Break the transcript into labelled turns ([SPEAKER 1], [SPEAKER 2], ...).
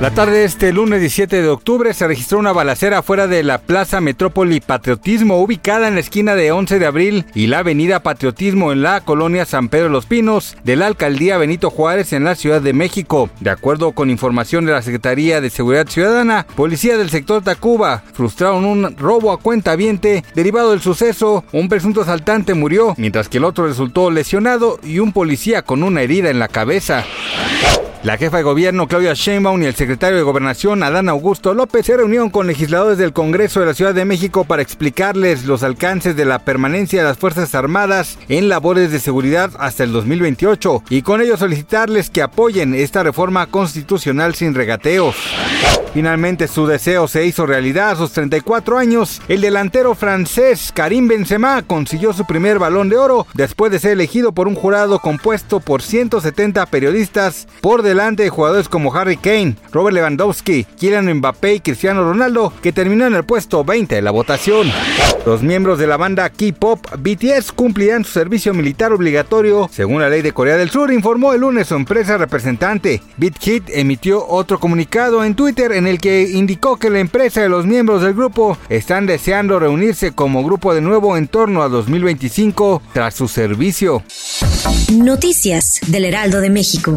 [SPEAKER 1] La tarde de este lunes 17 de octubre se registró una balacera fuera de la Plaza Metrópoli Patriotismo, ubicada en la esquina de 11 de abril y la Avenida Patriotismo en la colonia San Pedro los Pinos de la alcaldía Benito Juárez en la Ciudad de México. De acuerdo con información de la Secretaría de Seguridad Ciudadana, policía del sector Tacuba frustraron un robo a cuenta viente. Derivado del suceso, un presunto asaltante murió, mientras que el otro resultó lesionado y un policía con una herida en la cabeza. La jefa de gobierno Claudia Sheinbaum y el secretario de Gobernación Adán Augusto López se reunieron con legisladores del Congreso de la Ciudad de México para explicarles los alcances de la permanencia de las Fuerzas Armadas en labores de seguridad hasta el 2028 y con ello solicitarles que apoyen esta reforma constitucional sin regateos. Finalmente su deseo se hizo realidad a sus 34 años. El delantero francés Karim Benzema consiguió su primer balón de oro después de ser elegido por un jurado compuesto por 170 periodistas por delante de jugadores como Harry Kane, Robert Lewandowski, Kylian Mbappé y Cristiano Ronaldo, que terminó en el puesto 20 de la votación. Los miembros de la banda K-pop BTS cumplirán su servicio militar obligatorio según la ley de Corea del Sur, informó el lunes su empresa representante. BitHit emitió otro comunicado en Twitter en el que indicó que la empresa y los miembros del grupo están deseando reunirse como grupo de nuevo en torno a 2025 tras su servicio.
[SPEAKER 2] Noticias del Heraldo de México.